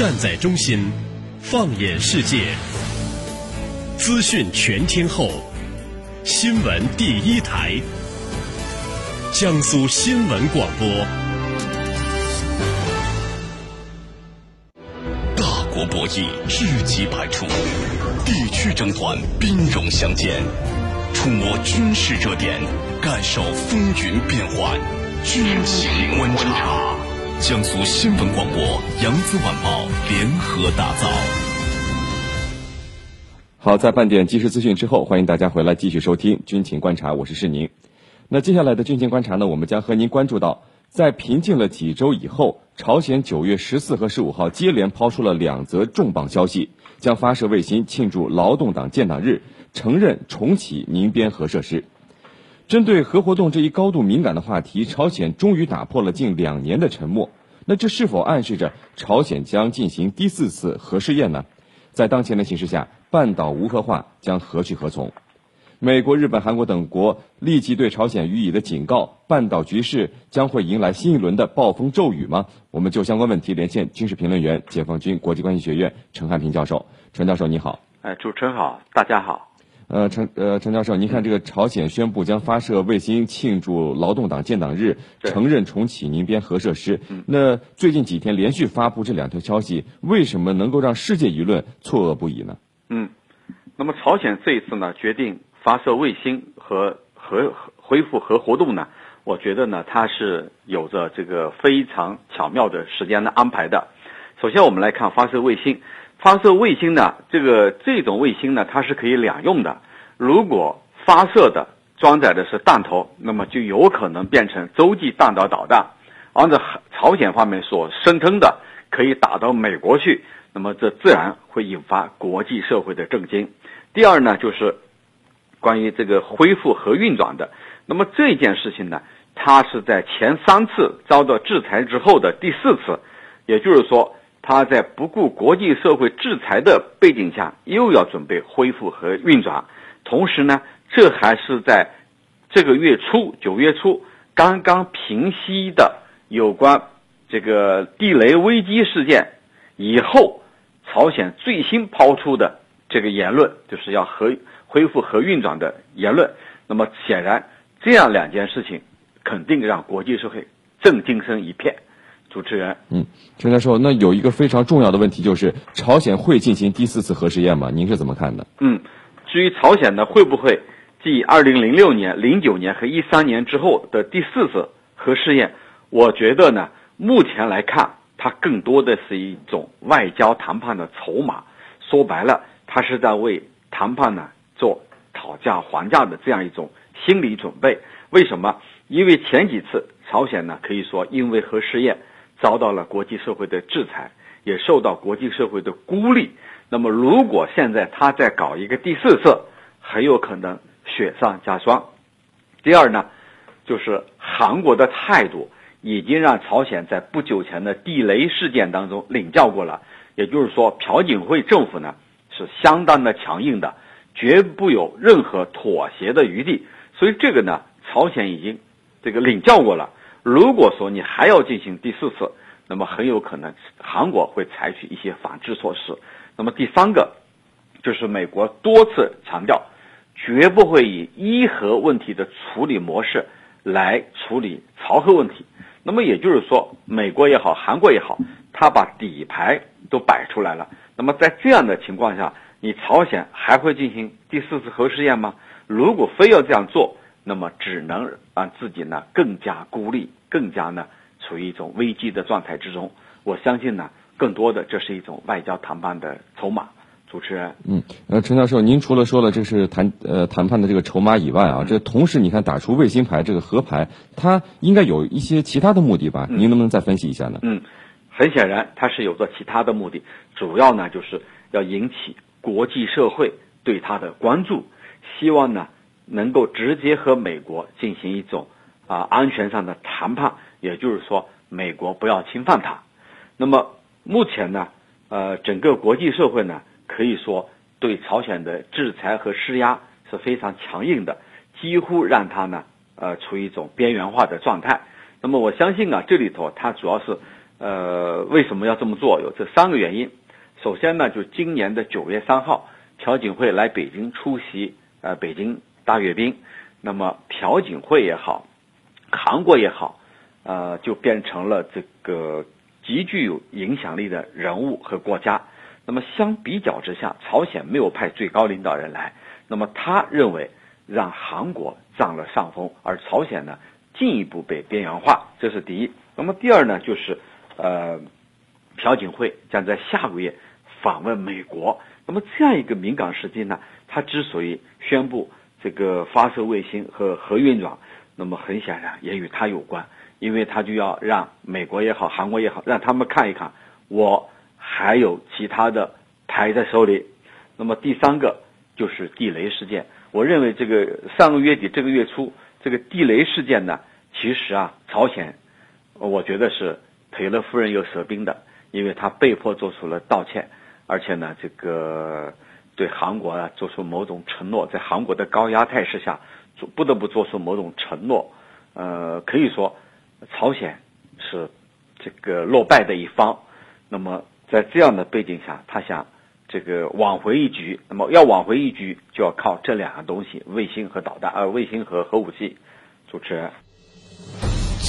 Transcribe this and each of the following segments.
站在中心，放眼世界，资讯全天候，新闻第一台，江苏新闻广播。大国博弈日机百出，地区争端兵戎相见，触摸军事热点，感受风云变幻，军情观察。江苏新闻广播、扬子晚报联合打造。好，在半点即时资讯之后，欢迎大家回来继续收听军情观察，我是世宁。那接下来的军情观察呢，我们将和您关注到，在平静了几周以后，朝鲜九月十四和十五号接连抛出了两则重磅消息，将发射卫星庆祝劳动党建党日，承认重启宁边核设施。针对核活动这一高度敏感的话题，朝鲜终于打破了近两年的沉默。那这是否暗示着朝鲜将进行第四次核试验呢？在当前的形势下，半岛无核化将何去何从？美国、日本、韩国等国立即对朝鲜予以了警告，半岛局势将会迎来新一轮的暴风骤雨吗？我们就相关问题连线军事评论员、解放军国际关系学院陈汉平教授。陈教授，你好。哎，主持人好，大家好。呃，陈呃陈教授，您看这个朝鲜宣布将发射卫星庆祝劳动党建党日，承认重启宁边核设施。那最近几天连续发布这两条消息，为什么能够让世界舆论错愕不已呢？嗯，那么朝鲜这一次呢决定发射卫星和核恢复核活动呢，我觉得呢它是有着这个非常巧妙的时间的安排的。首先我们来看发射卫星。发射卫星呢？这个这种卫星呢，它是可以两用的。如果发射的装载的是弹头，那么就有可能变成洲际弹道导弹。按照朝鲜方面所声称的，可以打到美国去，那么这自然会引发国际社会的震惊。第二呢，就是关于这个恢复核运转的。那么这件事情呢，它是在前三次遭到制裁之后的第四次，也就是说。他在不顾国际社会制裁的背景下，又要准备恢复和运转，同时呢，这还是在这个月初九月初刚刚平息的有关这个地雷危机事件以后，朝鲜最新抛出的这个言论，就是要核恢复核运转的言论。那么显然，这样两件事情肯定让国际社会震惊声一片。主持人，嗯，陈教授，那有一个非常重要的问题，就是朝鲜会进行第四次核试验吗？您是怎么看的？嗯，至于朝鲜呢，会不会继二零零六年、零九年和一三年之后的第四次核试验？我觉得呢，目前来看，它更多的是一种外交谈判的筹码。说白了，它是在为谈判呢做讨价还价的这样一种心理准备。为什么？因为前几次朝鲜呢，可以说因为核试验。遭到了国际社会的制裁，也受到国际社会的孤立。那么，如果现在他再搞一个第四次，很有可能雪上加霜。第二呢，就是韩国的态度已经让朝鲜在不久前的地雷事件当中领教过了。也就是说，朴槿惠政府呢是相当的强硬的，绝不有任何妥协的余地。所以，这个呢，朝鲜已经这个领教过了。如果说你还要进行第四次，那么很有可能韩国会采取一些反制措施。那么第三个，就是美国多次强调，绝不会以伊核问题的处理模式来处理朝核问题。那么也就是说，美国也好，韩国也好，他把底牌都摆出来了。那么在这样的情况下，你朝鲜还会进行第四次核试验吗？如果非要这样做，那么只能让自己呢更加孤立，更加呢处于一种危机的状态之中。我相信呢，更多的这是一种外交谈判的筹码。主持人，嗯，呃，陈教授，您除了说了这是谈呃谈判的这个筹码以外啊，这同时你看打出卫星牌这个核牌，它应该有一些其他的目的吧？您能不能再分析一下呢？嗯，很显然它是有着其他的目的，主要呢就是要引起国际社会对它的关注，希望呢。能够直接和美国进行一种啊安全上的谈判，也就是说，美国不要侵犯它。那么目前呢，呃，整个国际社会呢，可以说对朝鲜的制裁和施压是非常强硬的，几乎让它呢，呃，处于一种边缘化的状态。那么我相信啊，这里头它主要是呃，为什么要这么做？有这三个原因。首先呢，就今年的九月三号，朴槿惠来北京出席呃北京大阅兵，那么朴槿惠也好，韩国也好，呃，就变成了这个极具有影响力的人物和国家。那么相比较之下，朝鲜没有派最高领导人来，那么他认为让韩国占了上风，而朝鲜呢进一步被边缘化，这是第一。那么第二呢，就是呃。朴槿惠将在下个月访问美国。那么这样一个敏感时期呢，他之所以宣布这个发射卫星和核运转，那么很显然也与他有关，因为他就要让美国也好，韩国也好，让他们看一看我还有其他的牌在手里。那么第三个就是地雷事件。我认为这个上个月底这个月初这个地雷事件呢，其实啊，朝鲜我觉得是赔了夫人又折兵的。因为他被迫做出了道歉，而且呢，这个对韩国啊做出某种承诺，在韩国的高压态势下，做不得不做出某种承诺。呃，可以说，朝鲜是这个落败的一方。那么在这样的背景下，他想这个挽回一局。那么要挽回一局，就要靠这两样东西：卫星和导弹，呃，卫星和核武器。主持人。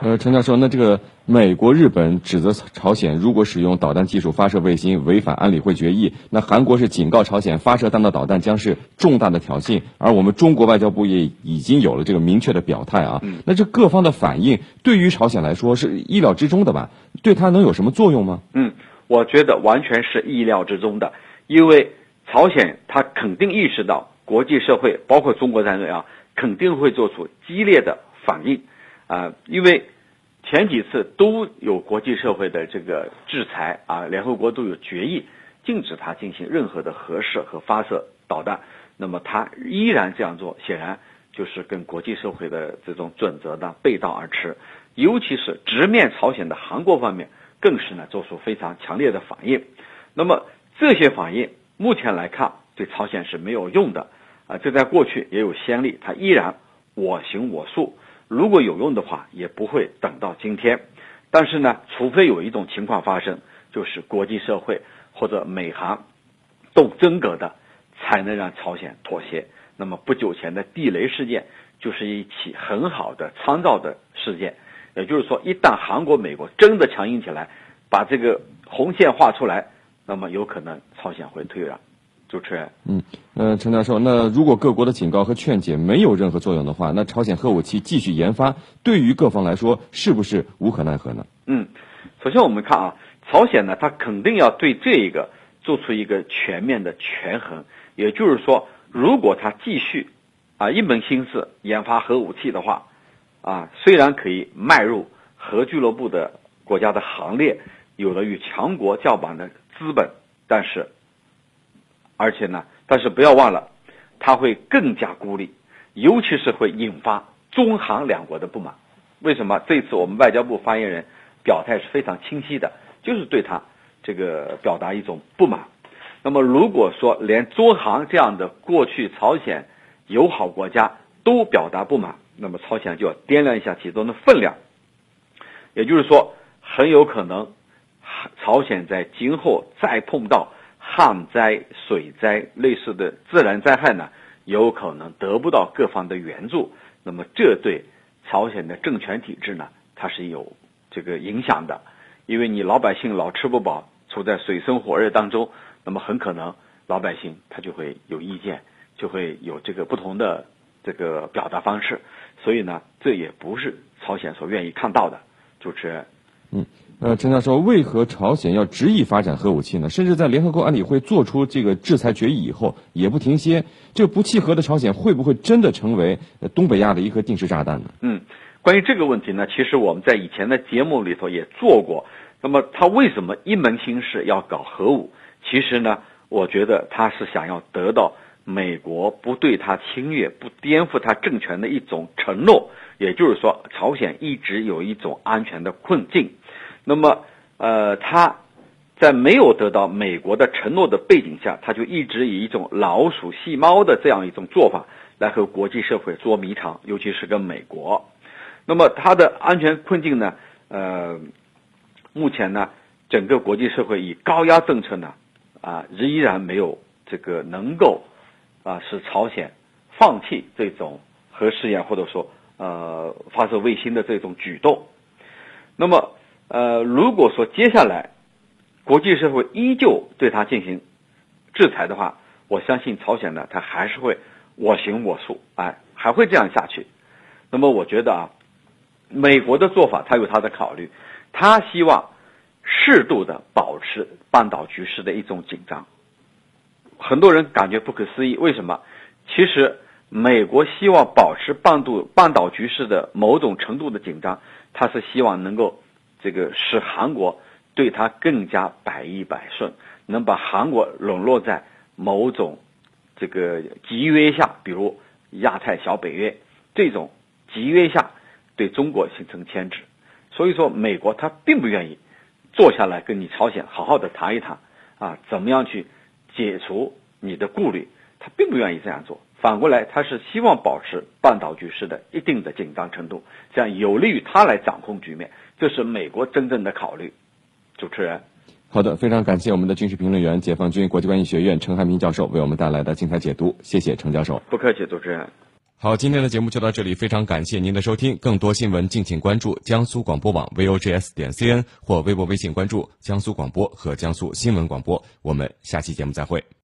呃，陈教授，那这个。美国、日本指责朝鲜如果使用导弹技术发射卫星违反安理会决议，那韩国是警告朝鲜发射弹道导弹将是重大的挑衅，而我们中国外交部也已经有了这个明确的表态啊。那这各方的反应对于朝鲜来说是意料之中的吧？对它能有什么作用吗？嗯，我觉得完全是意料之中的，因为朝鲜它肯定意识到国际社会包括中国在内啊，肯定会做出激烈的反应啊，因为。前几次都有国际社会的这个制裁啊，联合国都有决议禁止他进行任何的核试和发射导弹。那么他依然这样做，显然就是跟国际社会的这种准则呢背道而驰。尤其是直面朝鲜的韩国方面，更是呢做出非常强烈的反应。那么这些反应目前来看对朝鲜是没有用的啊，这在过去也有先例，他依然我行我素。如果有用的话，也不会等到今天。但是呢，除非有一种情况发生，就是国际社会或者美韩动真格的，才能让朝鲜妥协。那么不久前的地雷事件就是一起很好的参照的事件。也就是说，一旦韩国、美国真的强硬起来，把这个红线画出来，那么有可能朝鲜会退让。主持人，嗯，呃，陈教授，那如果各国的警告和劝解没有任何作用的话，那朝鲜核武器继续研发，对于各方来说是不是无可奈何呢？嗯，首先我们看啊，朝鲜呢，它肯定要对这一个做出一个全面的权衡，也就是说，如果他继续啊一门心思研发核武器的话，啊，虽然可以迈入核俱乐部的国家的行列，有了与强国叫板的资本，但是。而且呢，但是不要忘了，他会更加孤立，尤其是会引发中韩两国的不满。为什么？这次我们外交部发言人表态是非常清晰的，就是对他这个表达一种不满。那么，如果说连中韩这样的过去朝鲜友好国家都表达不满，那么朝鲜就要掂量一下其中的分量。也就是说，很有可能朝鲜在今后再碰到。旱灾、水灾类似的自然灾害呢，有可能得不到各方的援助，那么这对朝鲜的政权体制呢，它是有这个影响的，因为你老百姓老吃不饱，处在水深火热当中，那么很可能老百姓他就会有意见，就会有这个不同的这个表达方式，所以呢，这也不是朝鲜所愿意看到的。主持人，嗯。呃，陈教授，为何朝鲜要执意发展核武器呢？甚至在联合国安理会做出这个制裁决议以后也不停歇，这不契合的朝鲜会不会真的成为东北亚的一颗定时炸弹呢？嗯，关于这个问题呢，其实我们在以前的节目里头也做过。那么他为什么一门心思要搞核武？其实呢，我觉得他是想要得到美国不对他侵略、不颠覆他政权的一种承诺。也就是说，朝鲜一直有一种安全的困境。那么，呃，他在没有得到美国的承诺的背景下，他就一直以一种老鼠戏猫的这样一种做法来和国际社会捉迷藏，尤其是跟美国。那么，他的安全困境呢？呃，目前呢，整个国际社会以高压政策呢，啊，依然没有这个能够啊使朝鲜放弃这种核试验，或者说呃发射卫星的这种举动。那么，呃，如果说接下来国际社会依旧对他进行制裁的话，我相信朝鲜呢，他还是会我行我素，哎，还会这样下去。那么，我觉得啊。美国的做法，他有他的考虑，他希望适度的保持半岛局势的一种紧张。很多人感觉不可思议，为什么？其实美国希望保持半度半岛局势的某种程度的紧张，他是希望能够这个使韩国对他更加百依百顺，能把韩国笼络在某种这个集约下，比如亚太小北约这种集约下。对中国形成牵制，所以说美国他并不愿意坐下来跟你朝鲜好好的谈一谈啊，怎么样去解除你的顾虑？他并不愿意这样做。反过来，他是希望保持半岛局势的一定的紧张程度，这样有利于他来掌控局面。这是美国真正的考虑。主持人，好的，非常感谢我们的军事评论员、解放军国际关系学院陈汉民教授为我们带来的精彩解读。谢谢陈教授。不客气，主持人。好，今天的节目就到这里，非常感谢您的收听。更多新闻，敬请关注江苏广播网 vogs 点 cn 或微博、微信关注江苏广播和江苏新闻广播。我们下期节目再会。